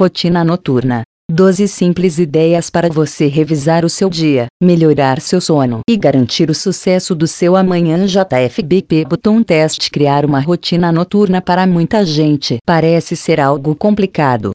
Rotina noturna. 12 simples ideias para você revisar o seu dia, melhorar seu sono e garantir o sucesso do seu amanhã. JFBP Botão Teste Criar uma rotina noturna para muita gente parece ser algo complicado.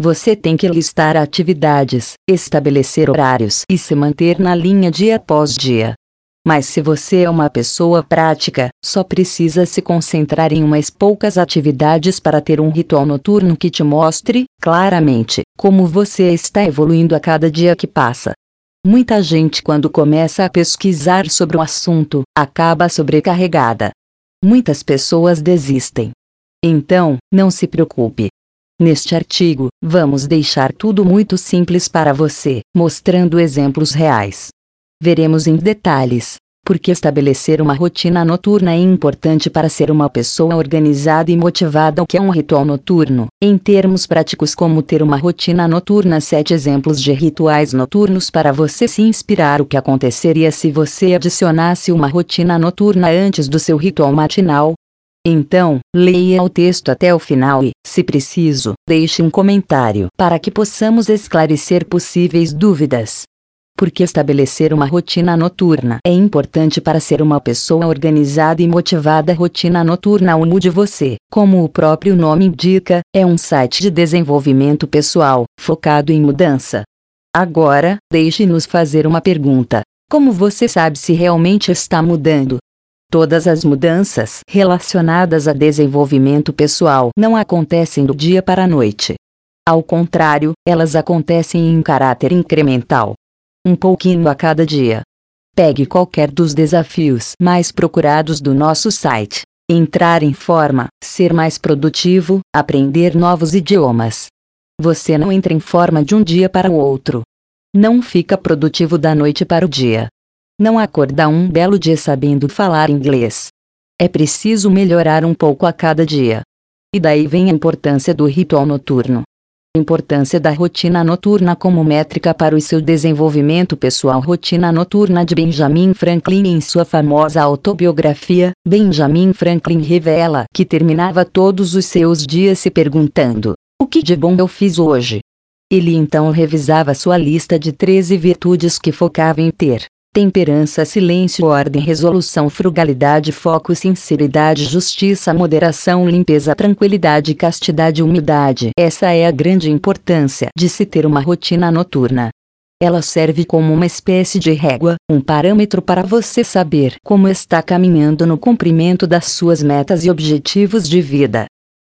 Você tem que listar atividades, estabelecer horários e se manter na linha dia após dia. Mas se você é uma pessoa prática, só precisa se concentrar em umas poucas atividades para ter um ritual noturno que te mostre, claramente, como você está evoluindo a cada dia que passa. Muita gente, quando começa a pesquisar sobre o assunto, acaba sobrecarregada. Muitas pessoas desistem. Então, não se preocupe. Neste artigo, vamos deixar tudo muito simples para você, mostrando exemplos reais. Veremos em detalhes porque estabelecer uma rotina noturna é importante para ser uma pessoa organizada e motivada. O que é um ritual noturno? Em termos práticos, como ter uma rotina noturna, sete exemplos de rituais noturnos para você se inspirar. O que aconteceria se você adicionasse uma rotina noturna antes do seu ritual matinal? Então, leia o texto até o final e, se preciso, deixe um comentário para que possamos esclarecer possíveis dúvidas porque estabelecer uma rotina noturna é importante para ser uma pessoa organizada e motivada. Rotina Noturna UNO de você, como o próprio nome indica, é um site de desenvolvimento pessoal, focado em mudança. Agora, deixe-nos fazer uma pergunta: como você sabe se realmente está mudando? Todas as mudanças relacionadas a desenvolvimento pessoal não acontecem do dia para a noite. Ao contrário, elas acontecem em caráter incremental um pouquinho a cada dia. Pegue qualquer dos desafios mais procurados do nosso site. Entrar em forma, ser mais produtivo, aprender novos idiomas. Você não entra em forma de um dia para o outro. Não fica produtivo da noite para o dia. Não acorda um belo dia sabendo falar inglês. É preciso melhorar um pouco a cada dia. E daí vem a importância do ritual noturno. Importância da rotina noturna como métrica para o seu desenvolvimento pessoal. Rotina noturna de Benjamin Franklin Em sua famosa autobiografia, Benjamin Franklin revela que terminava todos os seus dias se perguntando: O que de bom eu fiz hoje? Ele então revisava sua lista de 13 virtudes que focava em ter temperança, silêncio, ordem, resolução, frugalidade, foco, sinceridade, justiça, moderação, limpeza, tranquilidade, castidade, humildade. Essa é a grande importância de se ter uma rotina noturna. Ela serve como uma espécie de régua, um parâmetro para você saber como está caminhando no cumprimento das suas metas e objetivos de vida.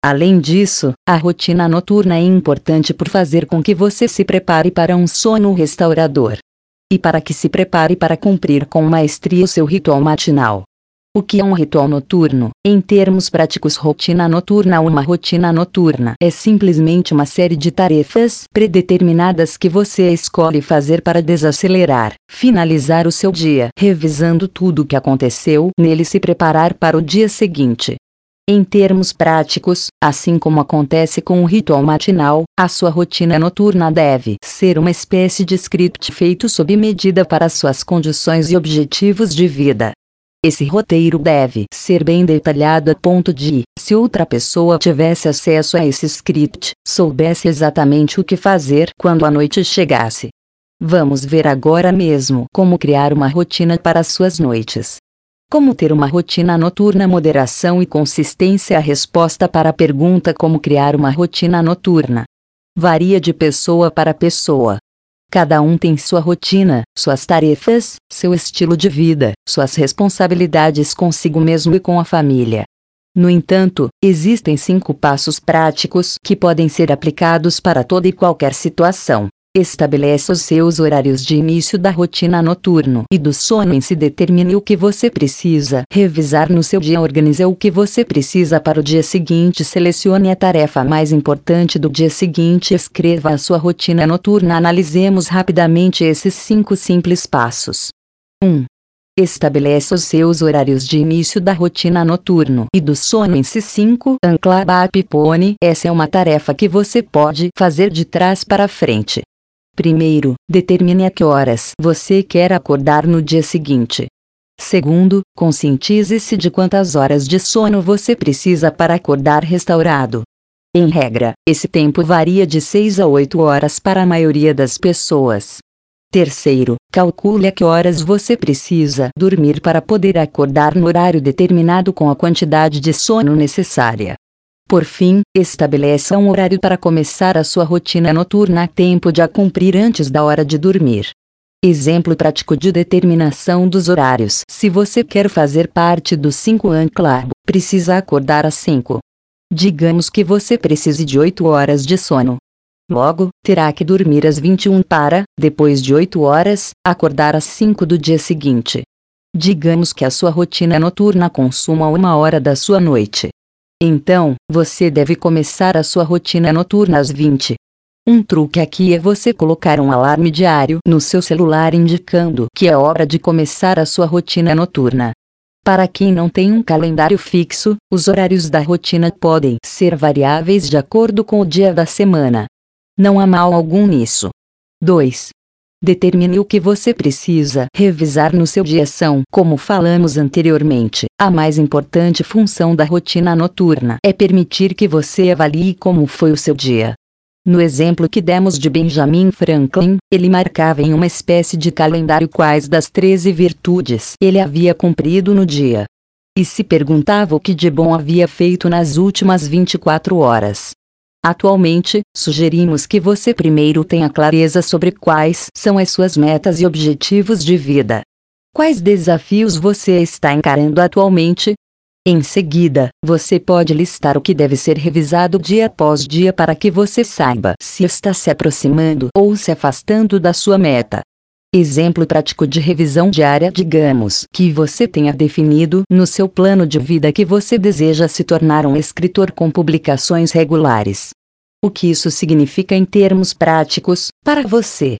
Além disso, a rotina noturna é importante por fazer com que você se prepare para um sono restaurador e para que se prepare para cumprir com maestria o seu ritual matinal. O que é um ritual noturno? Em termos práticos, rotina noturna Uma rotina noturna é simplesmente uma série de tarefas predeterminadas que você escolhe fazer para desacelerar, finalizar o seu dia, revisando tudo o que aconteceu nele e se preparar para o dia seguinte. Em termos práticos, assim como acontece com o ritual matinal, a sua rotina noturna deve ser uma espécie de script feito sob medida para suas condições e objetivos de vida. Esse roteiro deve ser bem detalhado a ponto de, se outra pessoa tivesse acesso a esse script, soubesse exatamente o que fazer quando a noite chegasse. Vamos ver agora mesmo como criar uma rotina para suas noites. Como ter uma rotina noturna? Moderação e consistência. A resposta para a pergunta como criar uma rotina noturna varia de pessoa para pessoa. Cada um tem sua rotina, suas tarefas, seu estilo de vida, suas responsabilidades consigo mesmo e com a família. No entanto, existem cinco passos práticos que podem ser aplicados para toda e qualquer situação. Estabeleça os seus horários de início da rotina noturno e do sono em si determine o que você precisa revisar no seu dia organize o que você precisa para o dia seguinte selecione a tarefa mais importante do dia seguinte escreva a sua rotina noturna analisemos rapidamente esses cinco simples passos 1. Estabeleça os seus horários de início da rotina noturno e do sono em si 5. Ancla Pipone. Essa é uma tarefa que você pode fazer de trás para frente. Primeiro, determine a que horas você quer acordar no dia seguinte. Segundo, conscientize-se de quantas horas de sono você precisa para acordar restaurado. Em regra, esse tempo varia de 6 a 8 horas para a maioria das pessoas. Terceiro, calcule a que horas você precisa dormir para poder acordar no horário determinado com a quantidade de sono necessária. Por fim, estabeleça um horário para começar a sua rotina noturna a tempo de a cumprir antes da hora de dormir. Exemplo prático de determinação dos horários. Se você quer fazer parte do 5 An Club, precisa acordar às 5. Digamos que você precise de 8 horas de sono. Logo, terá que dormir às 21 para, depois de 8 horas, acordar às 5 do dia seguinte. Digamos que a sua rotina noturna consuma uma hora da sua noite. Então, você deve começar a sua rotina noturna às 20. Um truque aqui é você colocar um alarme diário no seu celular indicando que é hora de começar a sua rotina noturna. Para quem não tem um calendário fixo, os horários da rotina podem ser variáveis de acordo com o dia da semana. Não há mal algum nisso. 2. Determine o que você precisa revisar no seu dia são, como falamos anteriormente, a mais importante função da rotina noturna é permitir que você avalie como foi o seu dia. No exemplo que demos de Benjamin Franklin, ele marcava em uma espécie de calendário quais das 13 virtudes ele havia cumprido no dia. E se perguntava o que de bom havia feito nas últimas 24 horas. Atualmente, sugerimos que você primeiro tenha clareza sobre quais são as suas metas e objetivos de vida. Quais desafios você está encarando atualmente, em seguida, você pode listar o que deve ser revisado dia após dia para que você saiba se está se aproximando ou se afastando da sua meta. Exemplo prático de revisão diária: digamos que você tenha definido no seu plano de vida que você deseja se tornar um escritor com publicações regulares. O que isso significa em termos práticos, para você?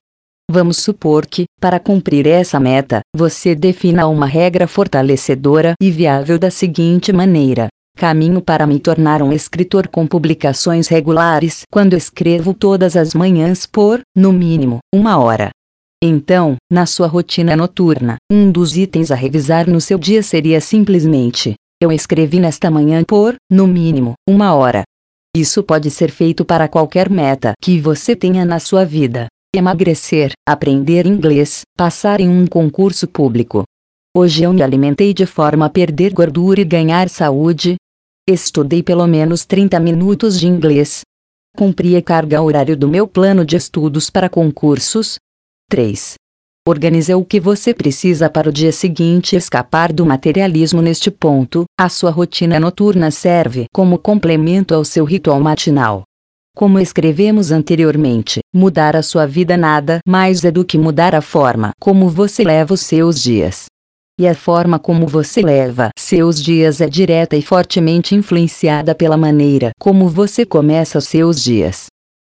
Vamos supor que, para cumprir essa meta, você defina uma regra fortalecedora e viável da seguinte maneira: Caminho para me tornar um escritor com publicações regulares quando escrevo todas as manhãs por, no mínimo, uma hora. Então, na sua rotina noturna, um dos itens a revisar no seu dia seria simplesmente: Eu escrevi nesta manhã por, no mínimo, uma hora. Isso pode ser feito para qualquer meta que você tenha na sua vida emagrecer, aprender inglês, passar em um concurso público. Hoje eu me alimentei de forma a perder gordura e ganhar saúde. Estudei pelo menos 30 minutos de inglês. Cumpri a carga horário do meu plano de estudos para concursos. 3. Organize o que você precisa para o dia seguinte escapar do materialismo neste ponto. A sua rotina noturna serve como complemento ao seu ritual matinal. Como escrevemos anteriormente, mudar a sua vida nada mais é do que mudar a forma como você leva os seus dias. E a forma como você leva seus dias é direta e fortemente influenciada pela maneira como você começa os seus dias.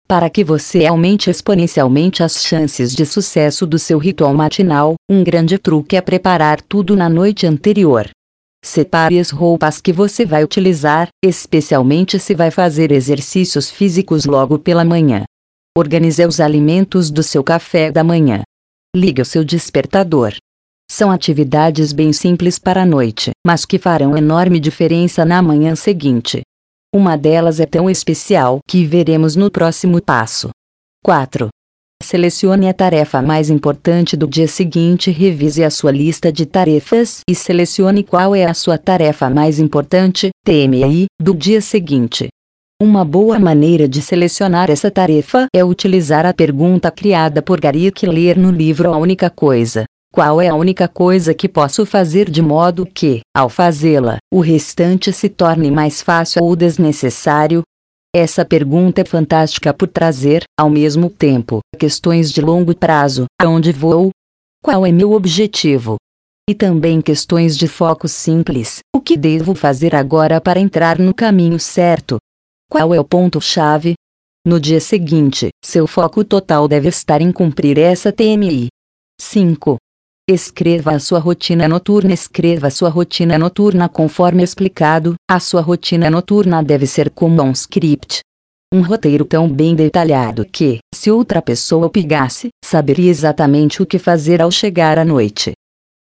Para que você aumente exponencialmente as chances de sucesso do seu ritual matinal, um grande truque é preparar tudo na noite anterior. Separe as roupas que você vai utilizar, especialmente se vai fazer exercícios físicos logo pela manhã. Organize os alimentos do seu café da manhã. Ligue o seu despertador. São atividades bem simples para a noite, mas que farão enorme diferença na manhã seguinte. Uma delas é tão especial que veremos no próximo passo. 4. Selecione a tarefa mais importante do dia seguinte. Revise a sua lista de tarefas e selecione qual é a sua tarefa mais importante, TMI, do dia seguinte. Uma boa maneira de selecionar essa tarefa é utilizar a pergunta criada por Gary Keller no livro A Única Coisa. Qual é a única coisa que posso fazer de modo que, ao fazê-la, o restante se torne mais fácil ou desnecessário? Essa pergunta é fantástica por trazer, ao mesmo tempo, questões de longo prazo: aonde vou? Qual é meu objetivo? E também questões de foco simples: o que devo fazer agora para entrar no caminho certo? Qual é o ponto-chave? No dia seguinte, seu foco total deve estar em cumprir essa TMI. 5. Escreva a sua rotina noturna. Escreva a sua rotina noturna conforme explicado. A sua rotina noturna deve ser como um script. Um roteiro tão bem detalhado que, se outra pessoa o pegasse, saberia exatamente o que fazer ao chegar à noite.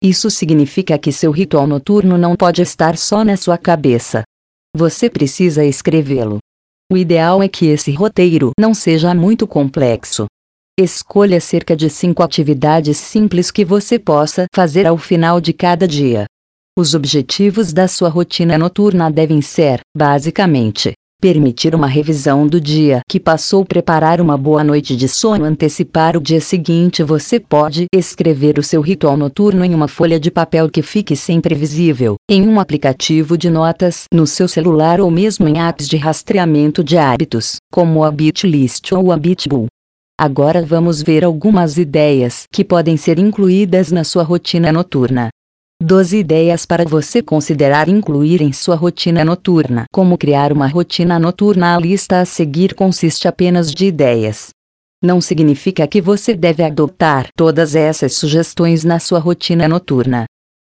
Isso significa que seu ritual noturno não pode estar só na sua cabeça. Você precisa escrevê-lo. O ideal é que esse roteiro não seja muito complexo. Escolha cerca de 5 atividades simples que você possa fazer ao final de cada dia. Os objetivos da sua rotina noturna devem ser, basicamente, permitir uma revisão do dia que passou, preparar uma boa noite de sono, antecipar o dia seguinte. Você pode escrever o seu ritual noturno em uma folha de papel que fique sempre visível, em um aplicativo de notas, no seu celular ou mesmo em apps de rastreamento de hábitos, como o Habitlist ou o Habitbull. Agora vamos ver algumas ideias que podem ser incluídas na sua rotina noturna. 12 ideias para você considerar incluir em sua rotina noturna. Como criar uma rotina noturna? A lista a seguir consiste apenas de ideias. Não significa que você deve adotar todas essas sugestões na sua rotina noturna.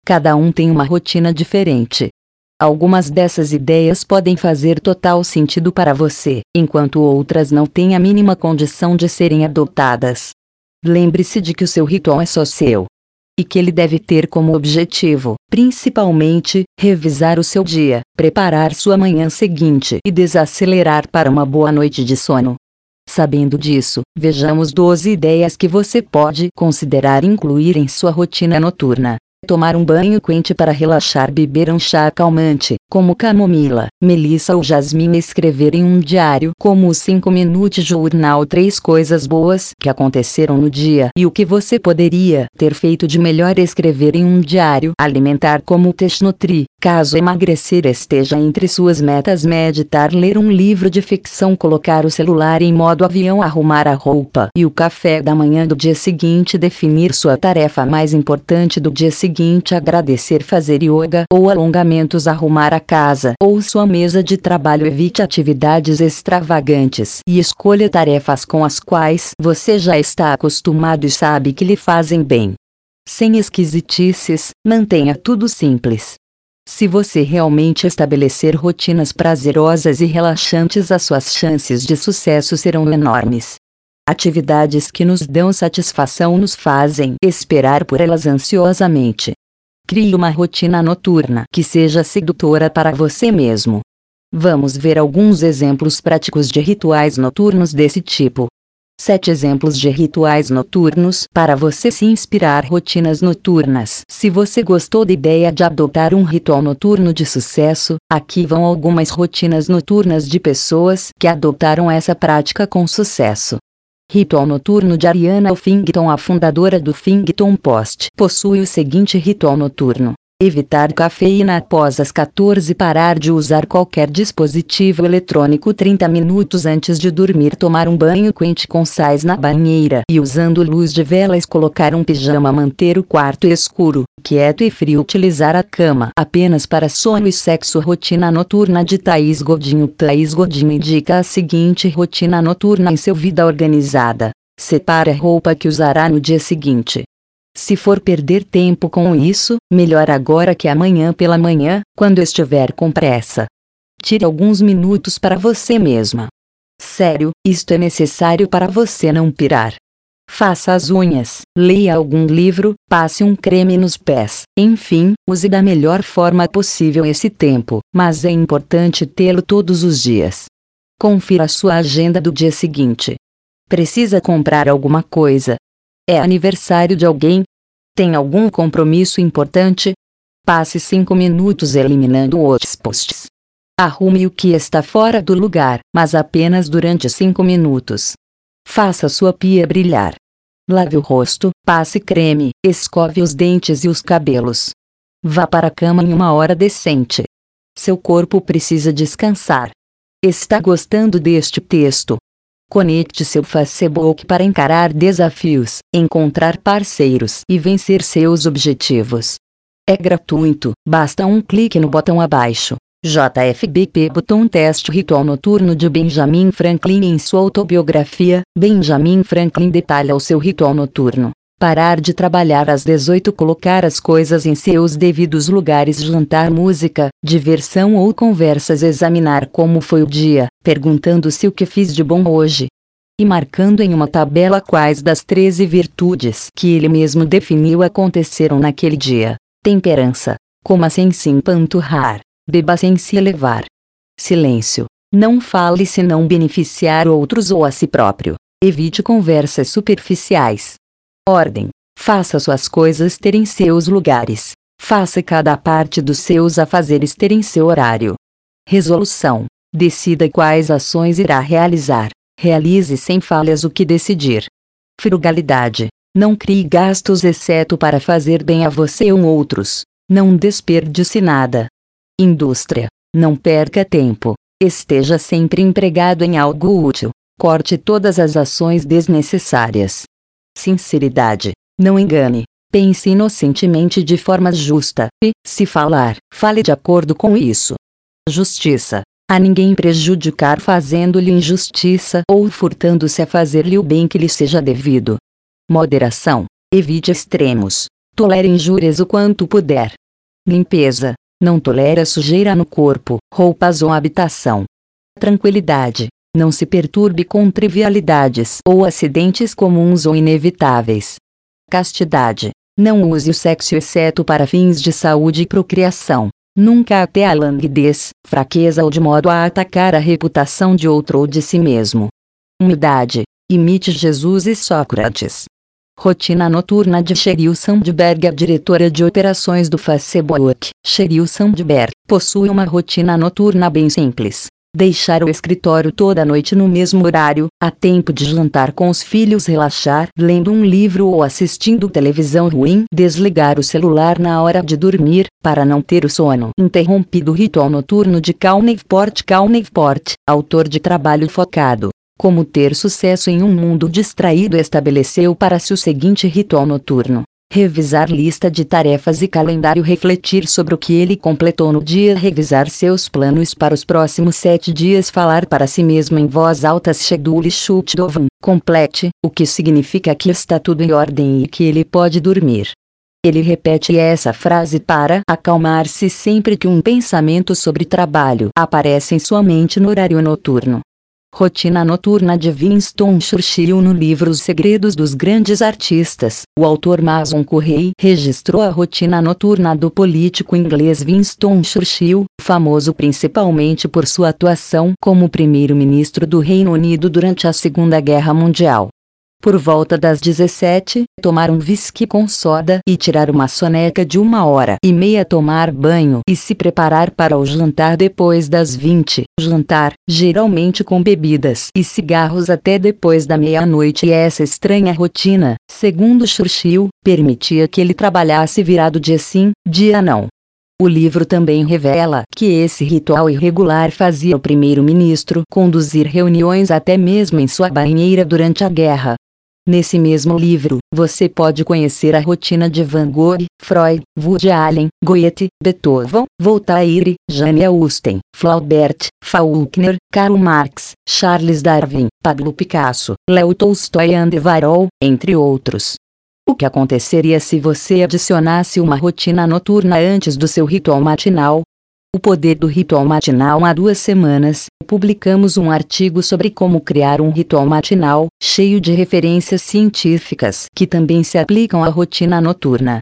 Cada um tem uma rotina diferente. Algumas dessas ideias podem fazer total sentido para você, enquanto outras não têm a mínima condição de serem adotadas. Lembre-se de que o seu ritual é só seu. E que ele deve ter como objetivo, principalmente, revisar o seu dia, preparar sua manhã seguinte e desacelerar para uma boa noite de sono. Sabendo disso, vejamos 12 ideias que você pode considerar incluir em sua rotina noturna tomar um banho quente para relaxar, beber um chá calmante, como camomila, melissa ou jasmim, escrever em um diário, como os 5 minutos jornal, três coisas boas que aconteceram no dia e o que você poderia ter feito de melhor, escrever em um diário, alimentar como Teshnutri, caso emagrecer esteja entre suas metas, meditar, ler um livro de ficção, colocar o celular em modo avião, arrumar a roupa e o café da manhã do dia seguinte, definir sua tarefa mais importante do dia seguinte agradecer fazer yoga ou alongamentos arrumar a casa ou sua mesa de trabalho evite atividades extravagantes e escolha tarefas com as quais você já está acostumado e sabe que lhe fazem bem. Sem esquisitices, mantenha tudo simples. Se você realmente estabelecer rotinas prazerosas e relaxantes, as suas chances de sucesso serão enormes. Atividades que nos dão satisfação nos fazem esperar por elas ansiosamente. Crie uma rotina noturna que seja sedutora para você mesmo. Vamos ver alguns exemplos práticos de rituais noturnos desse tipo. 7 exemplos de rituais noturnos para você se inspirar rotinas noturnas. Se você gostou da ideia de adotar um ritual noturno de sucesso, aqui vão algumas rotinas noturnas de pessoas que adotaram essa prática com sucesso. Ritual noturno de Ariana Huffington A fundadora do Huffington Post possui o seguinte ritual noturno. Evitar cafeína após as 14 parar de usar qualquer dispositivo eletrônico 30 minutos antes de dormir tomar um banho quente com sais na banheira e usando luz de velas colocar um pijama manter o quarto escuro, quieto e frio utilizar a cama apenas para sono e sexo rotina noturna de Thaís Godinho Thaís Godinho indica a seguinte rotina noturna em seu vida organizada. Separe a roupa que usará no dia seguinte. Se for perder tempo com isso, melhor agora que amanhã pela manhã, quando estiver com pressa. Tire alguns minutos para você mesma. Sério, isto é necessário para você não pirar. Faça as unhas, leia algum livro, passe um creme nos pés, enfim, use da melhor forma possível esse tempo, mas é importante tê-lo todos os dias. Confira sua agenda do dia seguinte. Precisa comprar alguma coisa, é aniversário de alguém? Tem algum compromisso importante? Passe cinco minutos eliminando os posts. Arrume o que está fora do lugar, mas apenas durante cinco minutos. Faça sua pia brilhar. Lave o rosto, passe creme, escove os dentes e os cabelos. Vá para a cama em uma hora decente. Seu corpo precisa descansar. Está gostando deste texto? Conecte seu Facebook para encarar desafios, encontrar parceiros e vencer seus objetivos. É gratuito, basta um clique no botão abaixo. JFBP Botão Teste Ritual Noturno de Benjamin Franklin Em sua autobiografia, Benjamin Franklin detalha o seu ritual noturno. Parar de trabalhar às 18 colocar as coisas em seus devidos lugares jantar música, diversão ou conversas examinar como foi o dia, perguntando se o que fiz de bom hoje. E marcando em uma tabela quais das 13 virtudes que ele mesmo definiu aconteceram naquele dia. Temperança. Coma sem se empanturrar. Beba sem se elevar. Silêncio. Não fale se não beneficiar outros ou a si próprio. Evite conversas superficiais. Ordem. Faça suas coisas terem seus lugares. Faça cada parte dos seus afazeres terem seu horário. Resolução. Decida quais ações irá realizar. Realize sem falhas o que decidir. Frugalidade. Não crie gastos exceto para fazer bem a você ou outros. Não desperdice nada. Indústria. Não perca tempo. Esteja sempre empregado em algo útil. Corte todas as ações desnecessárias. Sinceridade. Não engane. Pense inocentemente de forma justa, e, se falar, fale de acordo com isso. Justiça. A ninguém prejudicar fazendo-lhe injustiça ou furtando-se a fazer-lhe o bem que lhe seja devido. Moderação. Evite extremos. Tolere injúrias o quanto puder. Limpeza. Não tolera sujeira no corpo, roupas ou habitação. Tranquilidade. Não se perturbe com trivialidades ou acidentes comuns ou inevitáveis. Castidade. Não use o sexo exceto para fins de saúde e procriação. Nunca até a languidez, fraqueza ou de modo a atacar a reputação de outro ou de si mesmo. Humildade. Imite Jesus e Sócrates. Rotina noturna de Sheryl Sandberg A diretora de operações do Facebook, Sheryl Sandberg, possui uma rotina noturna bem simples. Deixar o escritório toda noite no mesmo horário, a tempo de jantar com os filhos relaxar lendo um livro ou assistindo televisão ruim, desligar o celular na hora de dormir, para não ter o sono interrompido ritual noturno de Cal Newport Cal Newport, autor de trabalho focado como ter sucesso em um mundo distraído estabeleceu para si o seguinte ritual noturno. Revisar lista de tarefas e calendário refletir sobre o que ele completou no dia revisar seus planos para os próximos sete dias falar para si mesmo em voz alta schedule shutdown, complete, o que significa que está tudo em ordem e que ele pode dormir. Ele repete essa frase para acalmar-se sempre que um pensamento sobre trabalho aparece em sua mente no horário noturno. Rotina Noturna de Winston Churchill No livro Os Segredos dos Grandes Artistas, o autor Mason Correy registrou a rotina noturna do político inglês Winston Churchill, famoso principalmente por sua atuação como primeiro-ministro do Reino Unido durante a Segunda Guerra Mundial. Por volta das 17, tomar um whisky com soda e tirar uma soneca de uma hora e meia tomar banho e se preparar para o jantar depois das 20. Jantar, geralmente com bebidas e cigarros até depois da meia-noite e essa estranha rotina, segundo Churchill, permitia que ele trabalhasse virado dia sim, dia não. O livro também revela que esse ritual irregular fazia o primeiro-ministro conduzir reuniões até mesmo em sua banheira durante a guerra. Nesse mesmo livro, você pode conhecer a rotina de Van Gogh, Freud, Woody Allen, Goethe, Beethoven, Voltaire, Jane Austen, Flaubert, Faulkner, Karl Marx, Charles Darwin, Pablo Picasso, Leo Tolstói e Andy Warhol, entre outros. O que aconteceria se você adicionasse uma rotina noturna antes do seu ritual matinal, o poder do ritual matinal há duas semanas, publicamos um artigo sobre como criar um ritual matinal, cheio de referências científicas que também se aplicam à rotina noturna.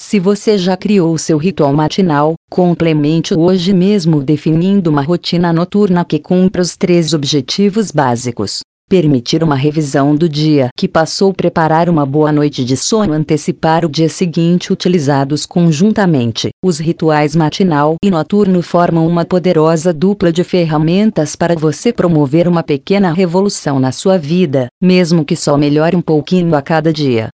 Se você já criou seu ritual matinal, complemente hoje mesmo definindo uma rotina noturna que cumpra os três objetivos básicos permitir uma revisão do dia que passou, preparar uma boa noite de sono, antecipar o dia seguinte, utilizados conjuntamente. Os rituais matinal e noturno formam uma poderosa dupla de ferramentas para você promover uma pequena revolução na sua vida, mesmo que só melhore um pouquinho a cada dia.